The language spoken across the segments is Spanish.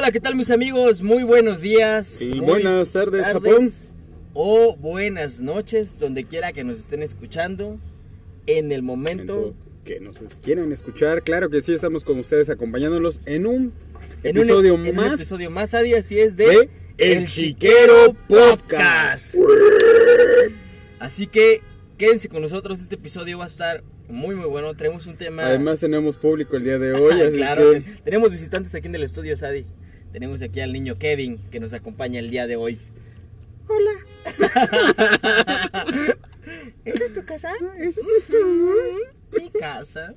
Hola, ¿qué tal mis amigos? Muy buenos días. Y buenas tardes, Japón. O buenas noches, donde quiera que nos estén escuchando. En el momento. que nos quieran escuchar, claro que sí, estamos con ustedes acompañándolos en un en un, episodio en más. un episodio más, Adi, así es, de, de El Chiquero Podcast. Así que quédense con nosotros, este episodio va a estar muy muy bueno, tenemos un tema... Además tenemos público el día de hoy, así claro, es que... tenemos visitantes aquí en el estudio, Sadi. Tenemos aquí al niño Kevin que nos acompaña el día de hoy. Hola. ¿Esa es tu casa? Es Mi casa.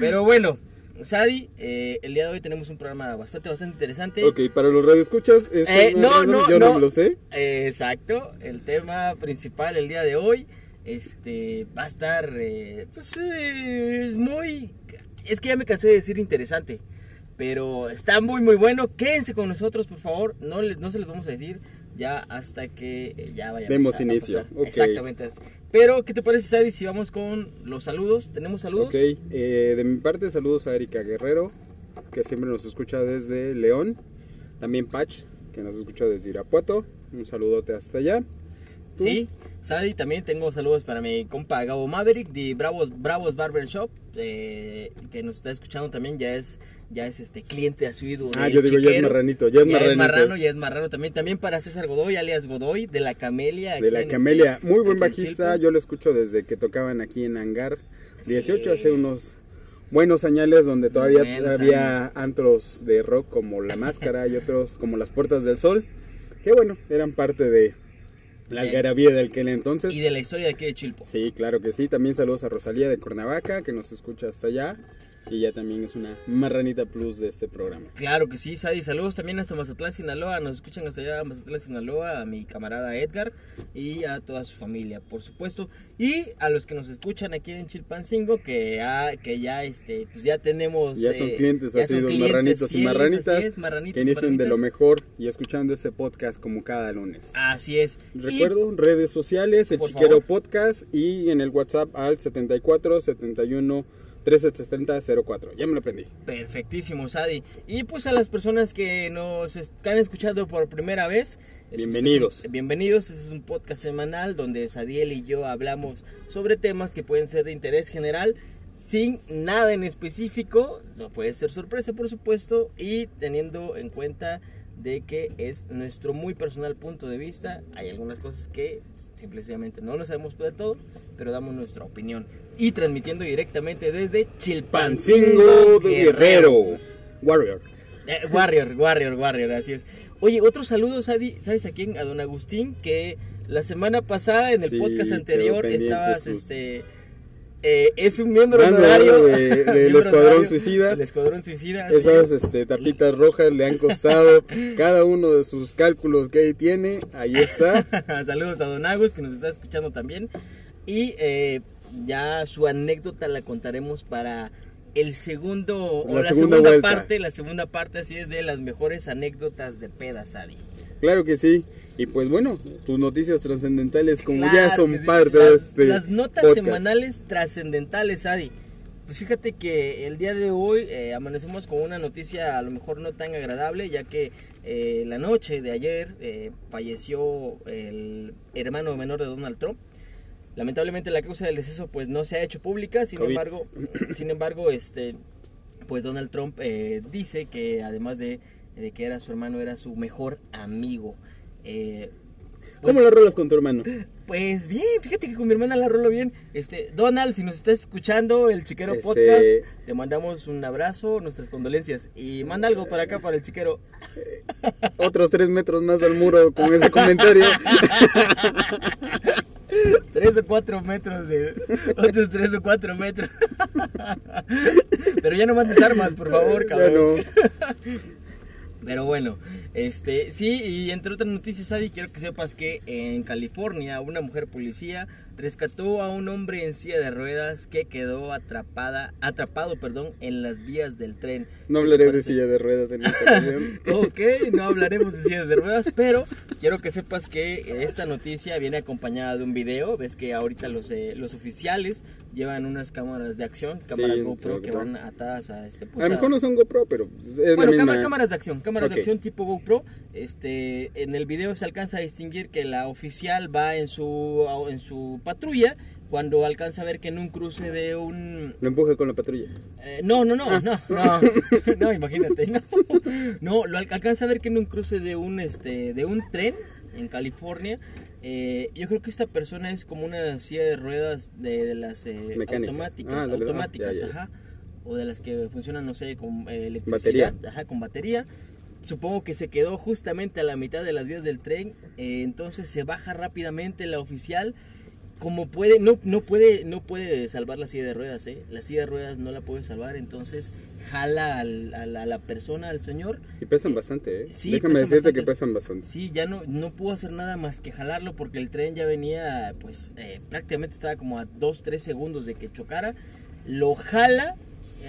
Pero bueno, Sadi, eh, el día de hoy tenemos un programa bastante, bastante interesante. Ok, para los radioescuchas, este Eh, no, no, yo no, no. me lo sé. Eh, exacto, el tema principal el día de hoy este, va a estar, eh, pues, muy... Es que ya me cansé de decir interesante, pero está muy, muy bueno. Quédense con nosotros, por favor. No, les, no se los vamos a decir ya hasta que eh, ya vayamos Demos a- a inicio, ok. Exactamente. Pero, ¿qué te parece, Sadi, si vamos con los saludos? ¿Tenemos saludos? Ok, eh, de mi parte saludos a Erika Guerrero, que siempre nos escucha desde León. También Patch, que nos escucha desde Irapuato. Un saludote hasta allá. ¿Tú? Sí, Sadi, también tengo saludos para mi compa Gabo Maverick de Bravos, Bravos Barber Shop, eh, que nos está escuchando también, ya es, ya es este cliente asiduo. Ah, yo digo, ya es marranito, ya es marranito. marrano, ya es marrano también. También para César Godoy, alias Godoy, de la Camelia. De la Camelia, este- muy buen bajista, yo lo escucho desde que tocaban aquí en Hangar 18, Sí. hace unos buenos añales donde todavía había antros de rock como La Máscara y otros como Las Puertas del Sol, que bueno, eran parte de la algarabía de aquel entonces. Y de la historia de aquí de Chilpo. Sí, claro que sí, también saludos a Rosalía de Cuernavaca, que nos escucha hasta allá, y ella también es una marranita plus de este programa. Claro que sí, Sadi. Saludos también hasta Mazatlán, Sinaloa. Nos escuchan hasta allá, Mazatlán, Sinaloa, a mi camarada Edgar y a toda su familia, por supuesto. Y a los que nos escuchan aquí en Chilpancingo, que ya, que ya, este, pues ya tenemos. Ya son eh, clientes ya clientes marranitos y marranitas, así es, marranitos que inician de lo mejor y escuchando este podcast como cada lunes. Así es. Y- Recuerdo, redes sociales, el Chiquero favor. Podcast y en el WhatsApp al 74 71 1370 04. Ya me lo aprendí. Perfectísimo, Sadi. Y pues a las personas que nos están escuchando por primera vez. Bienvenidos. es- bienvenidos. Este es un podcast semanal donde Sadiel y yo hablamos sobre temas que pueden ser de interés general. Sin nada en específico, no puede ser sorpresa por supuesto, y teniendo en cuenta de que es nuestro muy personal punto de vista, hay algunas cosas que simplemente no lo sabemos de todo, pero damos nuestra opinión. Y transmitiendo directamente desde Chilpancingo Pancingo de Guerrero. Warrior. eh, Warrior, Warrior, Warrior, así es. Oye, otro saludo, ¿sabes a quién? A don Agustín, que la semana pasada en el Sí, podcast anterior estabas, sus- este... eh, es un miembro Mando honorario de- del miembro Escuadrón honorario Suicida. del Escuadrón Suicida. Esas es. este, tapitas rojas le han costado cada uno de sus cálculos que ahí tiene. Ahí está. Saludos a Don Agus, que nos está escuchando también. Y eh, ya su anécdota la contaremos para el segundo, o La la segunda parte, la segunda parte, así es, de las mejores anécdotas de pedas, Sadi. Claro que sí. Y pues bueno, tus noticias trascendentales como ya Claro son que sí. parte las, de este Las notas podcast. semanales trascendentales, Adi. Pues fíjate que el día de hoy eh, amanecemos con una noticia a lo mejor no tan agradable, ya que eh, la noche de ayer eh, falleció el hermano menor de Donald Trump. Lamentablemente la causa del deceso pues no se ha hecho pública, sin COVID. embargo, sin embargo, este, pues Donald Trump eh, dice que además de, de que era su hermano, era su mejor amigo. Eh, pues- ¿Cómo la rolas con tu hermano? pues bien, fíjate que con mi hermana la rolo bien. Este, Donald, si nos estás escuchando el Chiquero Este- Podcast, te mandamos un abrazo, nuestras condolencias. Y manda algo para acá, para el Chiquero. Otros tres metros más al muro con ese comentario. Tres o cuatro metros de. Otros tres o cuatro metros. Pero ya no mandes armas, por favor, Ya cabrón. no. Pero bueno, este, sí, y entre otras noticias, Adi, quiero que sepas que en California una mujer policía rescató a un hombre en silla de ruedas que quedó atrapada, atrapado, perdón, en las vías del tren. No hablaré de silla de ruedas en esta ocasión. ok, no hablaremos de silla de ruedas, pero quiero que sepas que esta noticia viene acompañada de un video. Ves que ahorita los, eh, los oficiales llevan unas cámaras de acción, cámaras Sí, GoPro que van atadas a este pues, a lo mejor no son GoPro, pero es bueno, la misma. cámaras de acción, cámaras Ok. de acción tipo GoPro. Este, en el video se alcanza a distinguir que la oficial va en su en su patrulla cuando alcanza a ver que en un cruce de un Lo empuje con la patrulla. eh, no, no, no, Ah. no, no, no, imagínate, no, no, lo al- alcanza a ver que en un cruce de un este de un tren en California. eh, yo creo que esta persona es como una silla de ruedas de, de las eh, automáticas, Ah, ah, automáticas, ya, ya. ajá, o de las que funcionan, no sé, con eh, electricidad, ajá, con batería. Supongo que se quedó justamente a la mitad de las vías del tren, eh, entonces se baja rápidamente la oficial. Como puede, no, no puede, no puede salvar la silla de ruedas, ¿eh? La silla de ruedas no la puede salvar, entonces jala al- a, la, a la persona, al señor. Y pesan bastante, ¿eh? Sí, Déjame decirte que pesan bastante. Sí, ya no, no pudo hacer nada más que jalarlo porque el tren ya venía, pues eh, prácticamente estaba como a 2, 3 segundos de que chocara. Lo jala,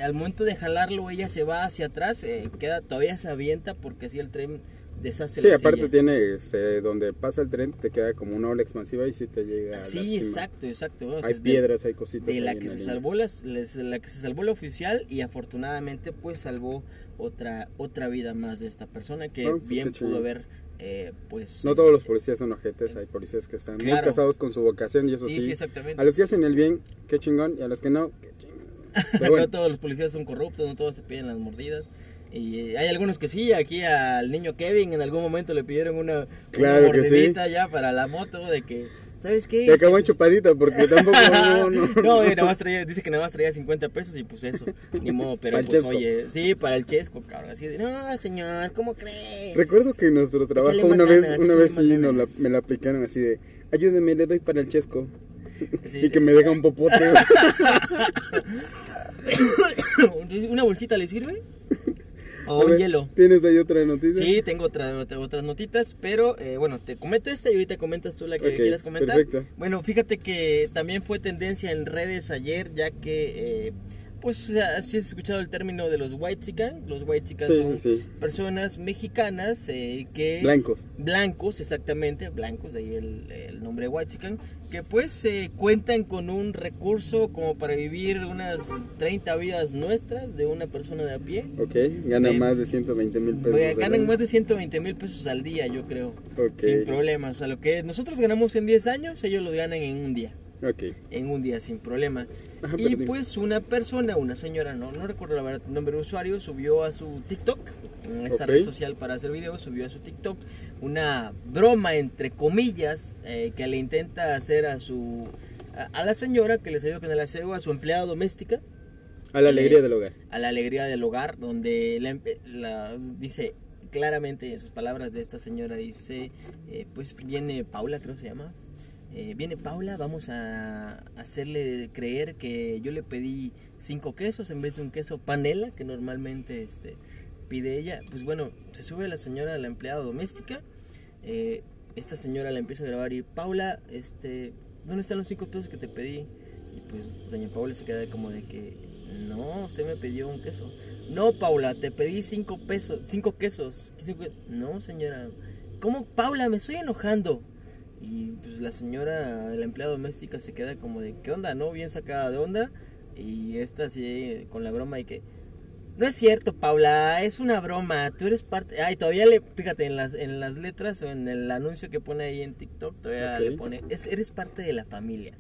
al momento de jalarlo ella se va hacia atrás, eh, queda todavía se avienta porque así el tren deshace Sí, la aparte silla. tiene, este, donde pasa el tren, te queda como una ola expansiva y sí te llega a Sí, lastimar. exacto, exacto. o sea, Hay es de- piedras, hay cositas. de la que se línea. salvó les- la que se salvó la oficial y afortunadamente pues salvó otra otra vida más de esta persona que Oh, bien pudo haber eh, pues No todos los policías son ojetes, hay policías que están muy Claro. casados con su vocación y eso sí, sí. sí, exactamente a los que hacen el bien, qué chingón, y a los que no, qué chingón. Pero no bueno, todos los policías son corruptos no todos se piden las mordidas y hay algunos que sí aquí al niño Kevin en algún momento le pidieron una, Claro una que sí. mordidita ya para la moto de que sabes qué te acabó Dice, chupadita porque tampoco no, no. no, eh, nada más traía, dice que nada más traía 50 pesos y pues eso, ni modo, pero pues chesco. oye, sí, para el chesco, cabrón, así de, no, señor, ¿cómo cree? Recuerdo que en nuestro trabajo Échale una vez, ganas, una vez sí nos la- me la aplicaron así de, ayúdeme, le doy para el chesco. Sí. Y que me deja un popote. ¿Una bolsita le sirve? O un hielo. ¿Tienes ahí otra noticia? Sí, tengo otra, otra- otras notitas, pero eh, bueno, te comento esta y ahorita comentas tú la que quieras comentar. perfecto. Bueno, fíjate que también fue tendencia en redes ayer, ya que, eh, pues, o sea, si has escuchado el término de los white los white Sí, son sí, sí. personas mexicanas eh, que... Blancos. blancos, exactamente, blancos, de ahí el, el nombre White que pues eh, cuentan con un recurso como para vivir unas 30 vidas nuestras de una persona de a pie. Ok, gana Ven. más de 120 mil pesos. Pues, ganan más de 120 mil pesos al día, yo creo, sin problemas. O sea, lo que nosotros ganamos en 10 años, ellos lo ganan en un día. Ok. En un día, sin problema. Ajá, y pues una persona, una señora, no, no recuerdo la verdad el nombre de usuario, subió a su TikTok, en esta Ok. red social para hacer videos, subió a su TikTok una broma, entre comillas, eh, que le intenta hacer a su... A, a la señora que les ayuda con el aseo, a su empleada doméstica, A la alegría Eh, del hogar. a la alegría del hogar, donde la, la- dice claramente en sus palabras de esta señora, dice, eh, pues viene Paula, creo que se llama, eh, viene Paula, vamos a hacerle creer que yo le pedí cinco quesos en vez de un queso panela, que normalmente este, pide ella. Pues bueno, se sube la señora, la empleada doméstica, eh, esta señora la empieza a grabar y Paula, este, ¿dónde están los cinco pesos que te pedí? Y pues doña Paula se queda como de que, no, usted me pidió un queso. No, Paula, te pedí cinco pesos, cinco quesos. No, señora. ¿Cómo, Paula? Me estoy enojando. Y pues la señora, la empleada doméstica se queda como de, ¿qué onda? ¿No? Bien sacada de onda. Y esta así con la broma y que, no es cierto, Paula, es una broma. Tú eres parte. Ay, todavía le. Fíjate, en las, en las letras o en el anuncio que pone ahí en TikTok, todavía Ok. le pone. "Es- eres parte de la familia.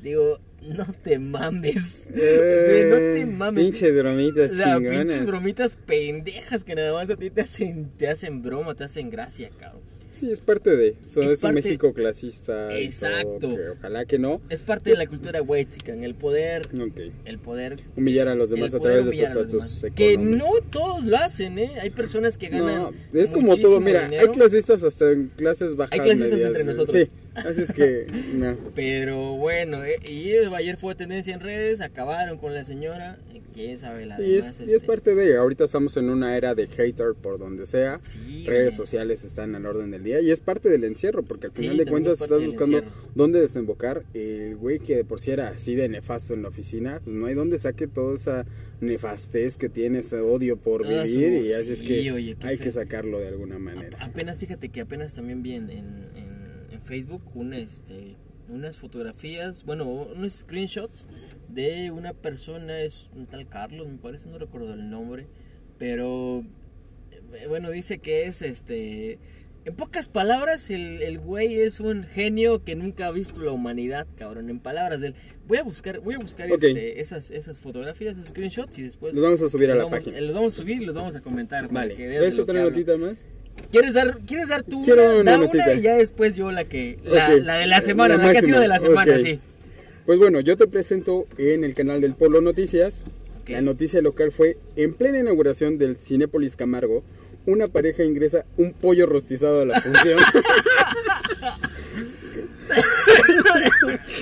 Digo, no te mames. Eh, no te mames. Pinches bromitas O sea, chingonas. pinches bromitas pendejas que nada más a ti te hacen, te hacen broma, te hacen gracia, cabrón. Sí, es parte de. So, Es es, un México clasista. Exacto. todo, que ojalá que no. Es parte de la cultura white chican, el poder, Ok. el poder Humillar a los demás a través de tu humillar a los estatus. Que no todos lo hacen, ¿eh? Hay personas que ganan No, es como todo. Mira, dinero. hay clasistas hasta en clases bajas. Hay clasistas medias, entre nosotros. Sí. Así es que, no. Pero bueno, eh, y ayer fue tendencia en redes, acabaron con la señora, eh, quién sabe la Y demás. es, y es este, parte de, ahorita estamos en una era de hater por donde sea. sí, redes oye. sociales están al orden del día y es parte del encierro porque al Sí, final de cuentas estás buscando encierro. dónde desembocar el güey que de por sí era así de nefasto en la oficina pues no hay dónde saque toda esa nefastez que tiene ese odio por Toda vivir su- y así es que oye, hay feo. que sacarlo de alguna A- manera Apenas, fíjate que apenas también vi en, en, en- en Facebook una, este, unas fotografías, bueno, unos screenshots de una persona, es un tal Carlos, me parece, no recuerdo el nombre, pero eh, bueno, dice que es este... En pocas palabras, el, el güey es un genio que nunca ha visto la humanidad, cabrón. En palabras de él. Voy a buscar, voy a buscar este, esas, esas fotografías, esos screenshots y después los vamos a subir a la vamos- página eh, los vamos a subir y los vamos a comentar. vale ¿ves otra hablo. notita más? ¿Quieres dar, ¿Quieres dar tú Quiero una, una da y ya después yo la que la, de la semana, La la, que ha sido de la semana, sí. Pues bueno, yo te presento en el canal del Polo Noticias. La noticia local fue en plena inauguración del Cinépolis Camargo, una pareja ingresa un pollo rostizado a la función.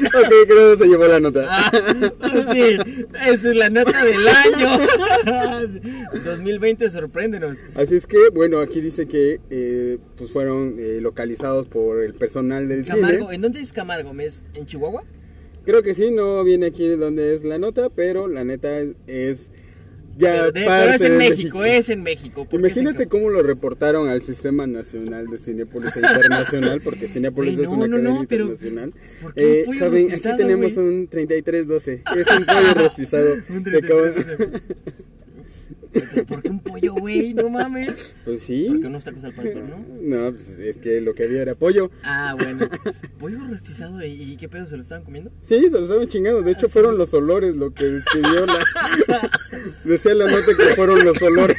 ok, creo que se llevó la nota. Ah, sí, esa es la nota del año. 2020, sorpréndenos. Así es que, bueno, aquí dice que eh, pues fueron eh, localizados por el personal del Camargo, cine. ¿en dónde es Camargo? ¿Es en Chihuahua? Creo que sí, no viene aquí donde es la nota, pero la neta es ya pero, es en México, es en México. Imagínate cómo lo reportaron al Sistema Nacional de Cinepolis e Internacional, porque Cinepolis es una no, internacional. Eh, joven, aquí tenemos wey? un 3312, es un pollo rostizado. un 3312. Pues, ¿por qué un pollo, güey? No mames. Pues sí. ¿Por qué unos tacos al pastor, no? No, pues es que lo que había era pollo. Ah, bueno. ¿Pollo rostizado? ¿Y qué pedo? ¿Se lo estaban comiendo? Sí, se lo estaban chingando. De ah, hecho, fueron los olores lo que despidió la... Decía la nota que fueron los olores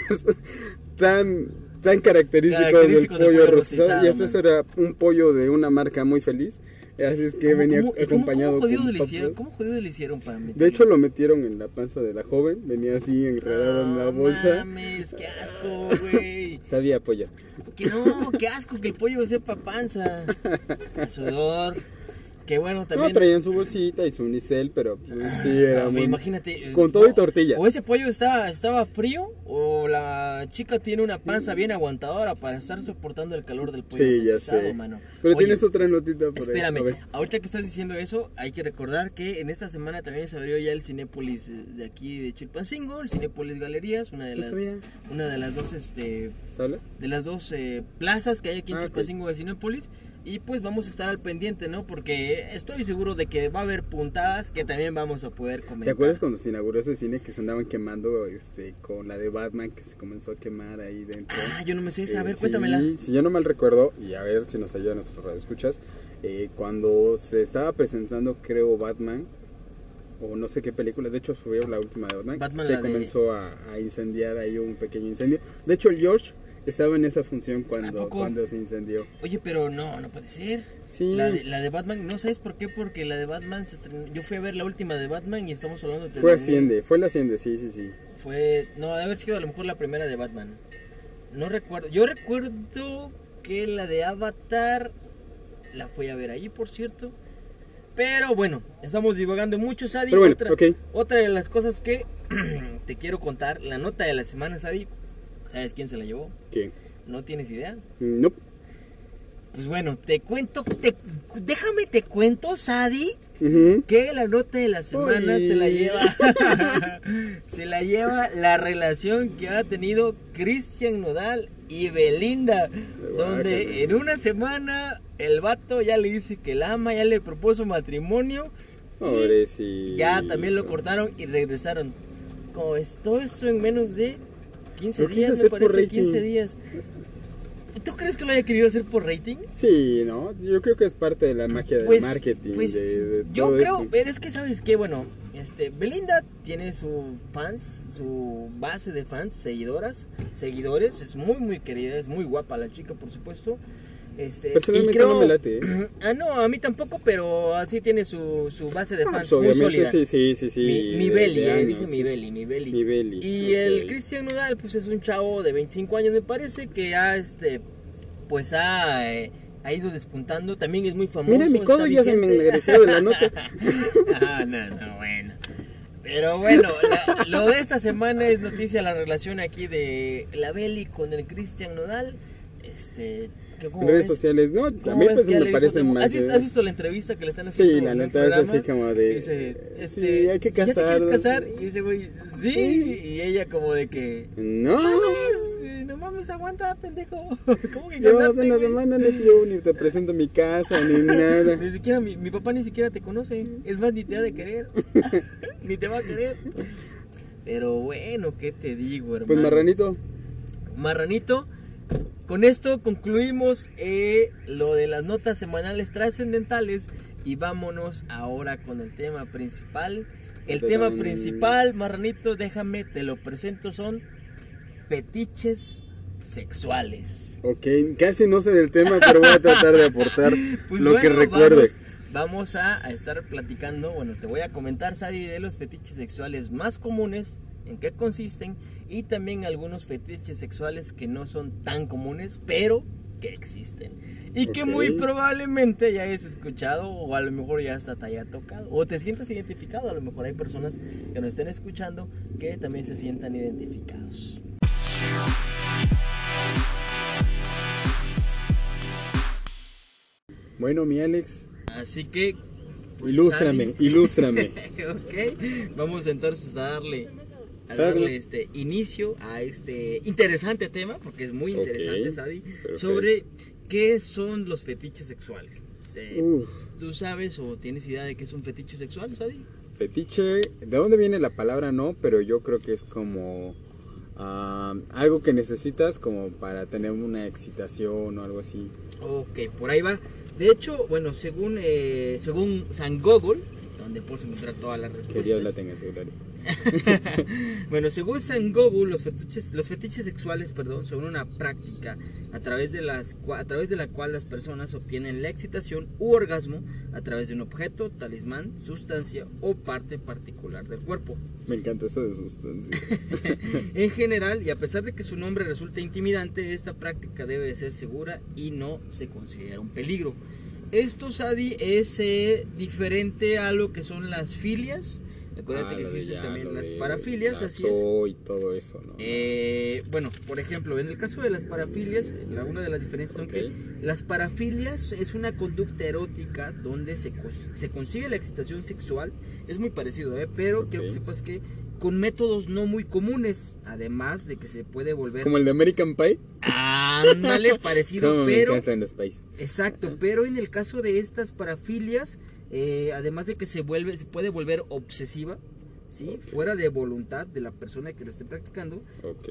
tan tan característicos del pollo, rostizado. Y este era un pollo de una marca muy feliz Así es que ¿Cómo- venía cómo- cómo- acompañado ¿Cómo jodido con le hicieron? ¿Cómo jodido le hicieron para meterlo? De hecho, lo metieron en la panza de la joven. Venía así enredado en la bolsa. mames, qué asco, güey. Sabía pollo. Que no, qué asco que el pollo sepa panza. A sudor. Que bueno, también. No, traían su bolsita y su unicel, pero pues, sí era Ah, muy... Imagínate. eh, Con todo y tortilla. O ese pollo estaba, estaba frío, o la chica tiene una panza bien aguantadora para estar soportando el calor del pollo Sí, ya rostizado, sé. mano. Pero Oye, tienes otra notita por. Espérame, ahorita que estás diciendo eso, hay que recordar que en esta semana también se abrió ya el Cinépolis eh, de aquí de Chilpancingo, el Cinépolis Galerías, una de las una de las dos este ¿Salas? de las dos eh, plazas que hay aquí en Ah. Chilpancingo de Cinépolis y pues vamos a estar al pendiente, ¿no? Porque estoy seguro de que va a haber puntadas que también vamos a poder comentar. ¿Te acuerdas cuando se inauguró ese cine que se andaban quemando este, con la de Batman que se comenzó a quemar ahí dentro? Ah, yo no me sé esa, a Eh, ver, sí, cuéntamela. Si yo no mal recuerdo, y a ver si nos ayuda nuestro radio escuchas, eh, cuando se estaba presentando, creo, Batman, o no sé qué película, de hecho fue la última de Batman, Batman, se la de- comenzó a, a incendiar ahí un pequeño incendio. De hecho, el George estaba en esa función ¿A cuando, cuando se incendió. Oye, pero no, no puede ser. Sí. La de, la de Batman, ¿no sabes por qué? Porque la de Batman se estrenó. Yo fui a ver la última de Batman y estamos hablando de. Fue Asciende, fue la Asciende, sí, sí, sí. Fue. No, de haber sido a lo mejor la primera de Batman. No recuerdo. Yo recuerdo que la de Avatar la fui a ver ahí, por cierto. Pero bueno, estamos divagando mucho, Sadi. Pero bueno, otra, otra de las cosas que te quiero contar, la nota de la semana, Sadi. ¿Sabes quién se la llevó? ¿Qué? ¿No tienes idea? No. Pues bueno, te cuento, te- déjame te cuento, Sadi, que la nota de la semana Uy. se la lleva se la lleva la relación que ha tenido Cristian Nodal y Belinda, donde en una semana el vato ya le dice que la ama, ya le propuso matrimonio Pobrecito. y ya también lo cortaron y regresaron. Como es todo esto en menos de 15 Lo quiso días, me parece, rating. 15 días. ¿Tú crees que lo haya querido hacer por rating? Sí, ¿no? Yo creo que es parte de la magia Pues, del marketing. pues, de, de yo creo, esto. pero es que sabes que bueno, este Belinda tiene su fans, su base de fans, seguidoras, seguidores, es muy muy querida, es muy guapa la chica, por supuesto. Este, Personalmente y creo- no me late. ¿eh? Ah, no, a mí tampoco, pero así tiene su, su base de Ah, fans pues, muy obviamente sólida. sí, sí, sí, sí. mi, de eh, dice mi Beli, mi Beli. Mi Beli, Y el. Cristian Nodal, pues es un chavo de 25 años, me parece, que ha, este, pues ha eh, ha ido despuntando. También es muy famoso. Mira, mi codo ya se me engreció de la nota. ah, no, no, bueno. Pero bueno, la- lo de esta semana es noticia la relación aquí de la Beli con el Cristian Nodal. Este, ¿qué- cómo En redes ves? sociales, no, a ¿Cómo mí pues me parece más. ¿Has de- has visto la entrevista que le están haciendo? Sí, la neta es así como de. Dice, este, sí, hay que ¿ya te quieres casar? Y dice, güey, sí. Sí. Y ella como de que, No, mames, no mames, aguanta, pendejo. ¿Cómo que casarte, una semana no ni te presento mi casa ni nada. Ni siquiera mi, mi papá ni siquiera te conoce. Es más, ni te ha de querer. ni te va a querer. Pero bueno, ¿qué te digo, hermano? Pues marranito, Marranito. Con esto concluimos eh, lo de las notas semanales trascendentales y vámonos ahora con el tema principal. El tema principal, Marranito, déjame, te lo presento, son fetiches sexuales. ok, casi no sé del tema, pero voy a tratar de aportar Pues lo que bueno, recuerde. Vamos, vamos a, a estar platicando, bueno, te voy a comentar, Sadi, de los fetiches sexuales más comunes, en qué consisten, y también algunos fetiches sexuales que no son tan comunes, pero que existen. Y que muy probablemente ya hayas escuchado, o a lo mejor ya hasta te haya tocado, o te sientas identificado. A lo mejor hay personas que nos estén escuchando que también se sientan identificados. Bueno, mi Alex, Así que. pues, ilústrame, ilústrame. ok, vamos entonces a darle, a darle este inicio a este interesante tema, porque es muy interesante, Sadi, perfecto. sobre qué son los fetiches sexuales. ¿Tú sabes o tienes idea de qué es un fetiche sexual, Sadi? fetiche, ¿de dónde viene la palabra? No, pero yo creo que es como ah, algo que necesitas como para tener una excitación o algo así. Ok, por ahí va. De hecho, bueno, según eh, según San Google, donde puedes encontrar todas las respuestas. Que Dios la tenga en su bueno, según San Google, los fetiches, los fetiches sexuales, perdón, son una práctica a través de las a través de la cual las personas obtienen la excitación u orgasmo a través de un objeto, talismán, sustancia o parte particular del cuerpo. Me encanta eso de sustancia. En general, y a pesar de que su nombre resulta intimidante, esta práctica debe de ser segura y no se considera un peligro. Esto, Sadi, es eh, diferente a lo que son las filias. Acuérdate Ah, que existen ya, también las parafilias, así es. y todo eso, ¿no? Eh, bueno, por ejemplo, en el caso de las parafilias, la, una de las diferencias son Ok. que las parafilias es una conducta erótica donde se, se consigue la excitación sexual. Es muy parecido, ¿eh? pero quiero que sepas que con métodos no muy comunes, además de que se puede volver... Como el de American Pie. Ándale, parecido, me pero... encantan los países. Exacto, pero en el caso de estas parafilias, eh, además de que se vuelve, se puede volver obsesiva, ¿sí? Fuera de voluntad de la persona que lo esté practicando.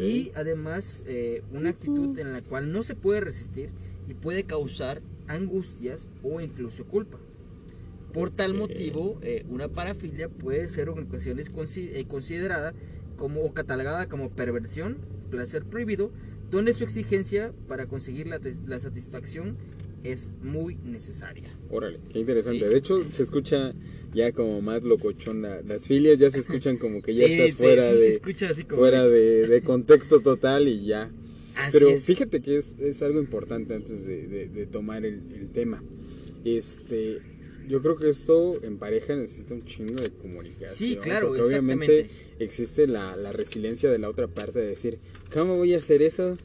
Y además eh, una actitud en la cual no se puede resistir y puede causar angustias o incluso culpa. Por tal motivo, eh, una parafilia puede ser en ocasiones consi- considerada como o catalogada como perversión, placer prohibido, donde su exigencia para conseguir la, la satisfacción es muy necesaria. Órale, qué interesante. Sí. De hecho, se escucha ya como más locochón. la- Las filias ya se escuchan como que ya Sí, estás fuera, sí, se de, escucha así como fuera de, de contexto total y ya. Así Pero es. fíjate que es, es algo importante antes de, de- de tomar el, el tema. Este, yo creo que esto en pareja necesita un chingo de comunicación. Sí, claro, porque obviamente exactamente. existe la, la resiliencia de la otra parte de decir, ¿cómo voy a hacer eso?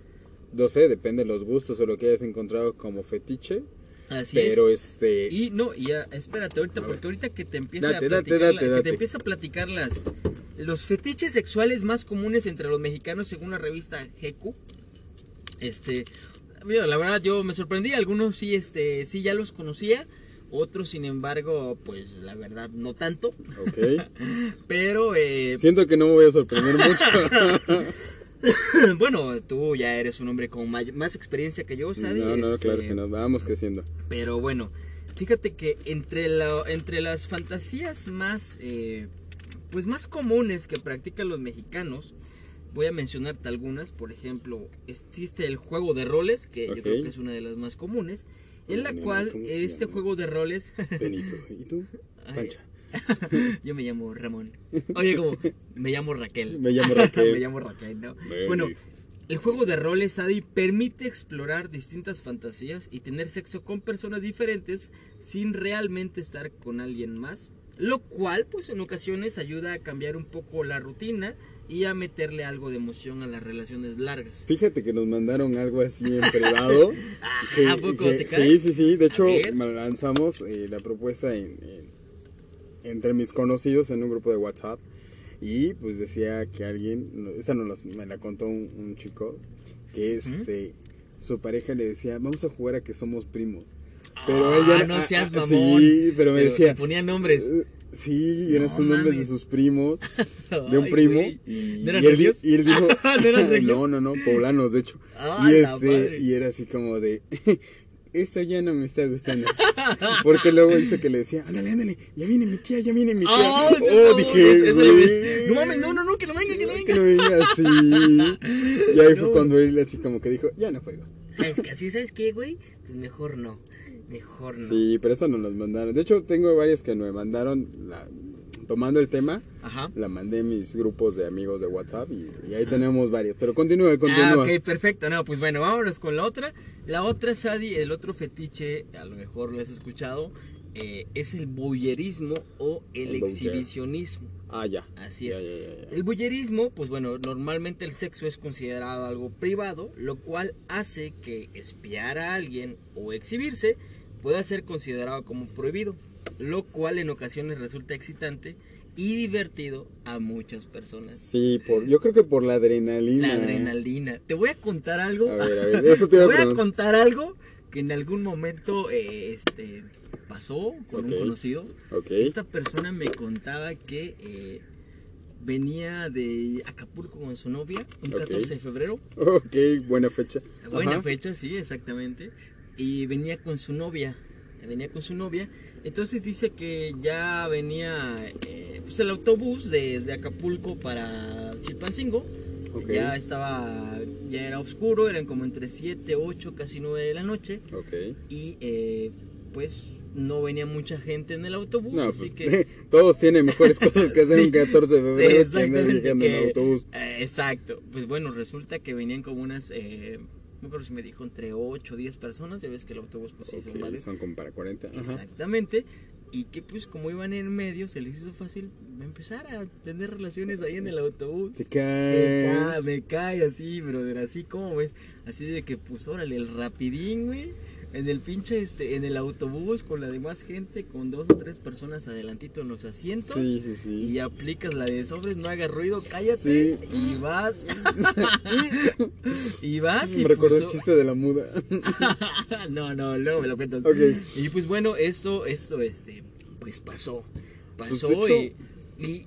No sé, depende de los gustos o lo que hayas encontrado como fetiche. Así pero es. este... Y no, y ya, espérate ahorita, A porque ahorita que te empiece Date, a date, platicar, date, la- que date. te empiece a platicar las los fetiches sexuales más comunes entre los mexicanos según la revista GQ. Este, la verdad yo me sorprendí, algunos sí este sí ya los conocía, otros sin embargo, pues la verdad no tanto, Ok. pero eh, Siento que no me voy a sorprender mucho. bueno, tú ya eres un hombre con más experiencia que yo, Sadi. no, no, este, claro que nos vamos creciendo. Pero bueno, fíjate que entre, la, entre las fantasías más, eh, pues más comunes que practican los mexicanos, voy a mencionarte algunas. Por ejemplo, existe el juego de roles, que yo creo que es una de las más comunes, en la cual ¿cómo te este juego de roles, Benito. ¿Y tú? Pancha. yo me llamo Ramón. Oye, como, me llamo Raquel. Me llamo Raquel. me llamo Raquel, ¿no? Bueno, El juego de roles Adi permite explorar distintas fantasías y tener sexo con personas diferentes sin realmente estar con alguien más, lo cual pues en ocasiones ayuda a cambiar un poco la rutina y a meterle algo de emoción a las relaciones largas. Fíjate que nos mandaron algo así en privado. Ah, que- ¿a poco que- te sí, sí, sí. De hecho, lanzamos eh, la propuesta en- en- entre mis conocidos en un grupo de WhatsApp. Y pues decía que alguien, esta no las- me la contó un, un chico, que este, su pareja le decía, vamos a jugar a que somos primos. Pero Ah, no ah, seas ah, mamón. Sí, pero me decía. le ponía nombres. "Eh, Sí, eran sus nombres de sus primos, de un Ay, primo. Y, ¿No eran y él, y él dijo, ¿No eran no, no, no, poblanos, de hecho. Ah, y este, y era así como de, esto ya no me está gustando. Porque luego dice que le decía, ándale, ándale, ya viene mi tía, ya viene mi tía. Ah, sí, oh, no, dije, no mames, no, no, no, que no venga, que no Que venga. no venga así. Y ahí fue No. cuando él así como que dijo, ya no juego. ¿Sabes qué? Así, ¿sabes qué, güey? Pues mejor no. Mejor no. Sí, pero eso no nos mandaron. De hecho, tengo varias que me mandaron la- tomando el tema. Ajá. La mandé en mis grupos de amigos de WhatsApp y, y ahí tenemos varias. Pero continúe, continúa. Ah, ok, perfecto. No, pues bueno, vámonos con la otra. La otra, Sadi, el otro fetiche, a lo mejor lo has escuchado, eh, es el voyerismo o el, exhibicionismo. Ah, ya. Así es. ya, ya, ya. El voyerismo, pues bueno, normalmente el sexo es considerado algo privado, lo cual hace que espiar a alguien o exhibirse pueda ser considerado como prohibido, lo cual en ocasiones resulta excitante y divertido a muchas personas. Sí, por, yo creo que por la adrenalina. La adrenalina. Te voy a contar algo. A ver, a ver, eso te a voy a contar algo que en algún momento eh, este, pasó con un conocido. Ok. Esta persona me contaba que eh, venía de Acapulco con su novia un Ok. 14 de febrero. Ok, buena fecha. Buena Ajá. fecha, sí, exactamente. Y venía con su novia. Venía con su novia. Entonces dice que ya venía eh, pues el autobús desde Acapulco para Chilpancingo. Ya estaba, ya era oscuro, eran como entre 7, 8, casi 9 de la noche. Y eh, pues no venía mucha gente en el autobús. No, así pues que todos tienen mejores cosas que hacer Sí, un 14 de febrero que andar viajando en autobús. eh, exacto. Pues bueno, resulta que venían como unas, eh, no creo si me dijo, entre 8 o 10 personas. Ya ves que el autobús, pues sí, son varios. son como para 40. Ajá. Exactamente. Y que pues como iban en medio, se les hizo fácil empezar a tener relaciones ahí en el autobús. Te Me cae. cae, me cae así, brother, así como ves, así de que pues órale, el rapidín, güey, en el pinche, este, en el autobús con la demás gente, con dos o tres personas adelantito en los asientos. Sí, sí, sí. Y aplicas la de sobres, no hagas ruido, cállate. Sí. Y vas. y vas y Me recordó el pues, chiste de la muda. no, no, luego me lo cuentas. Ok. Y pues bueno, esto, esto, este, pues pasó. Pasó Pues, hecho- y- y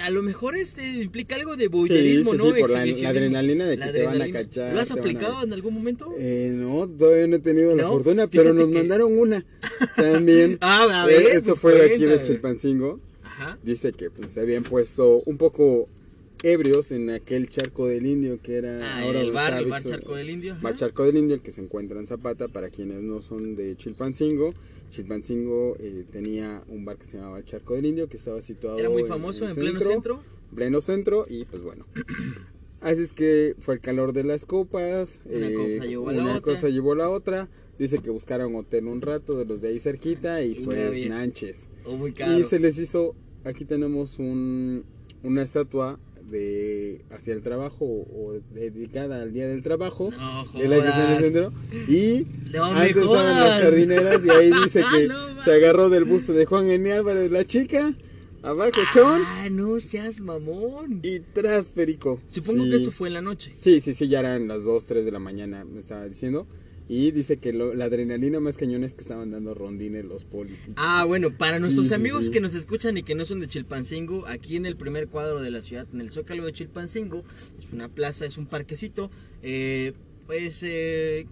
a lo mejor este implica algo de sí, ¿no? sí, por la- adrenalina de que te van a cachar, ¿Lo has a- aplicado en algún momento? Eh, no, todavía no he tenido la fortuna, pero nos que- mandaron una también. Ah, a Eh, ver, esto pues, fue de aquí de. Chilpancingo. Ajá. Dice que pues se habían puesto un poco ebrios en aquel charco del indio que era Ah, ahora el bar, el bar Charco del Indio. Bar Charco del Indio, el que se encuentra en Zapata, para quienes no son de Chilpancingo. Chilpancingo eh, tenía un bar que se llamaba el Charco del Indio, que estaba situado Era muy en- famoso en, pleno centro. pleno centro y pues bueno. Así es que fue el calor de las copas. Una cosa llevó la una otra. cosa llevó a la otra. Dice que buscaron hotel un rato de los de ahí cerquita y, Y pues nanches. O muy caro. Y se les hizo, aquí tenemos un, una estatua de hacia el trabajo o dedicada al día del trabajo. No de la que está en el centro. Y No antes estaban las jardineras y ahí dice que No mames. se agarró del busto de Juan N. Álvarez la chica, abajo Ah, no seas mamón. y tras perico. Supongo Sí. que esto fue en la noche. Sí, sí, sí, ya eran las 2, 3 de la mañana, me estaba diciendo. Y dice que lo- la adrenalina más cañón es que estaban dando rondines los polis. Ah, bueno, para nuestros sí, amigos sí. que nos escuchan y que no son de Chilpancingo, aquí en el primer cuadro de la ciudad, en el Zócalo de Chilpancingo, es una plaza, es un parquecito, eh, pues eh,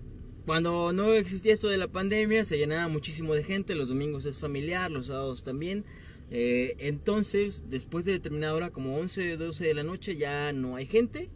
cuando no existía esto de la pandemia se llenaba muchísimo de gente, los domingos es familiar, los sábados también, eh, entonces después de determinada hora, como 11, 12 de la noche, ya no hay gente.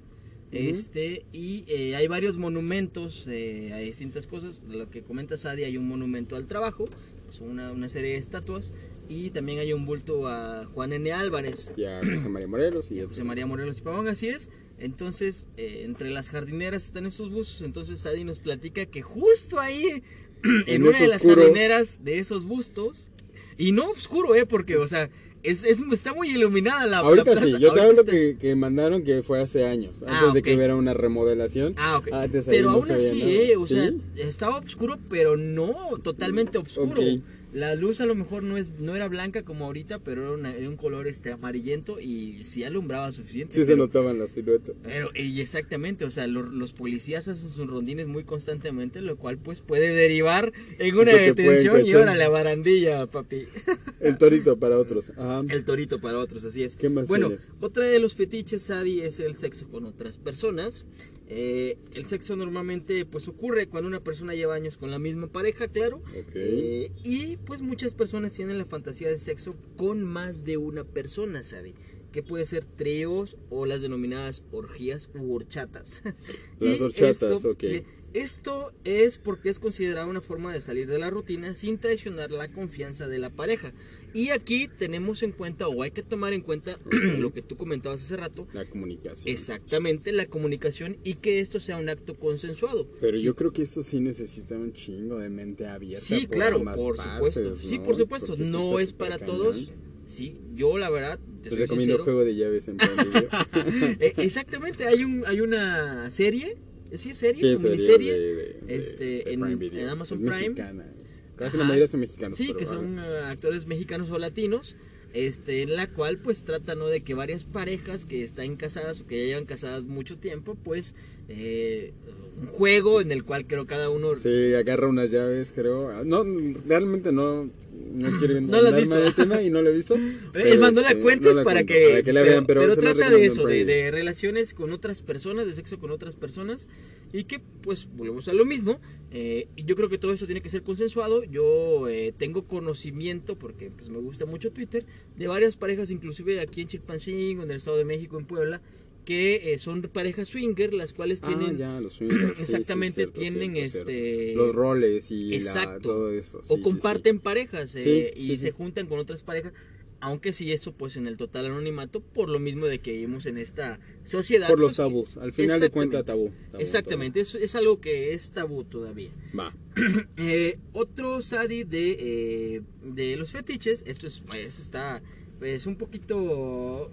Este, y eh, hay varios monumentos eh, a distintas cosas. Lo que comenta Sadi, hay un monumento al trabajo, son una, una serie de estatuas. Y también hay un bulto a Juan N. Álvarez, Y a José María Morelos y y a. José María Morelos y Pavón, así es. Entonces, eh, entre las jardineras están esos bustos. Entonces, Sadie nos platica que justo ahí, en, En una de las jardineras de esos bustos, y no oscuro, ¿eh? Porque, o sea, es, es- está muy iluminada la, Ahorita sí, yo te hablo está- que, que mandaron que fue hace años, Ah, antes de que hubiera una remodelación. Ah, ok. Antes pero no aún veía así. ¿eh? O sea, estaba oscuro, pero no totalmente oscuro. Ok. La luz a lo mejor no es no era blanca como ahorita, pero era una- de un color este amarillento y sí alumbraba suficiente. Sí se pero- notaban las siluetas. Pero, y exactamente, o sea, lo- los policías hacen sus rondines muy constantemente, lo cual pues puede derivar en una detención y ahora la barandilla, papi. El torito para otros. Ajá. El torito para otros, así es. ¿Qué más bueno, tienes? otra de los fetiches, Sadi, es el sexo con otras personas. Eh, el sexo normalmente pues ocurre cuando una persona lleva años con la misma pareja, claro. Ok. Eh, y pues muchas personas tienen la fantasía de sexo con más de una persona, Sadi. Que puede ser tríos o las denominadas orgías u horchatas. Las Y horchatas, esto, ok. eh, esto es porque es considerada una forma de salir de la rutina sin traicionar la confianza de la pareja. Y aquí tenemos en cuenta, o hay que tomar en cuenta, lo que tú comentabas hace rato, La comunicación. exactamente la comunicación y que esto sea un acto consensuado. Pero Sí, yo creo que esto sí necesita un chingo de mente abierta. Sí, por claro, por partes, supuesto. Sí, ¿no? por supuesto. Porque sí No es para todos. Sí, yo la verdad, te recomiendo sincero. juego de llaves en. Eh, exactamente, hay un hay una serie, sí es serie, Sí, serie de- de- este, de en, Prime Video. en Amazon Es Prime. mexicana. Casi Ajá. la mayoría son mexicanos. Sí, pero, que ah, son eh, actores mexicanos o latinos, este, en la cual pues trata no de que varias parejas que están casadas o que ya llevan casadas mucho tiempo, pues eh, un juego en el cual creo cada uno Sí, agarra unas llaves, creo. Ah, No, realmente no, no quiero No has visto. tema y no lo he visto. es más, no la este, cuentes no la para, cuento, que, para que la vean, pero, la trata de eso, de, relaciones con otras personas, de sexo con otras personas, y que pues volvemos a lo mismo. eh, y yo creo que todo eso tiene que ser consensuado. Yo eh, tengo conocimiento, porque pues me gusta mucho Twitter, de varias parejas, inclusive aquí en Chilpancingo, en el Estado de México, en Puebla, que eh, son parejas swinger, las cuales tienen... Ah, ya, los swingers, sí, sí, Exactamente, cierto, tienen cierto, este cierto. Los roles y la- Exacto. todo eso. sí, o comparten parejas eh, y se juntan con otras parejas aunque sí eso pues en el total anonimato por lo mismo de que vivimos en esta sociedad. Por los pues, tabús. Al final de cuentas, tabú. tabú, exactamente es, es algo que es tabú todavía tabú. Va. Eh, otro sadi de de los fetiches esto es esto está pues un poquito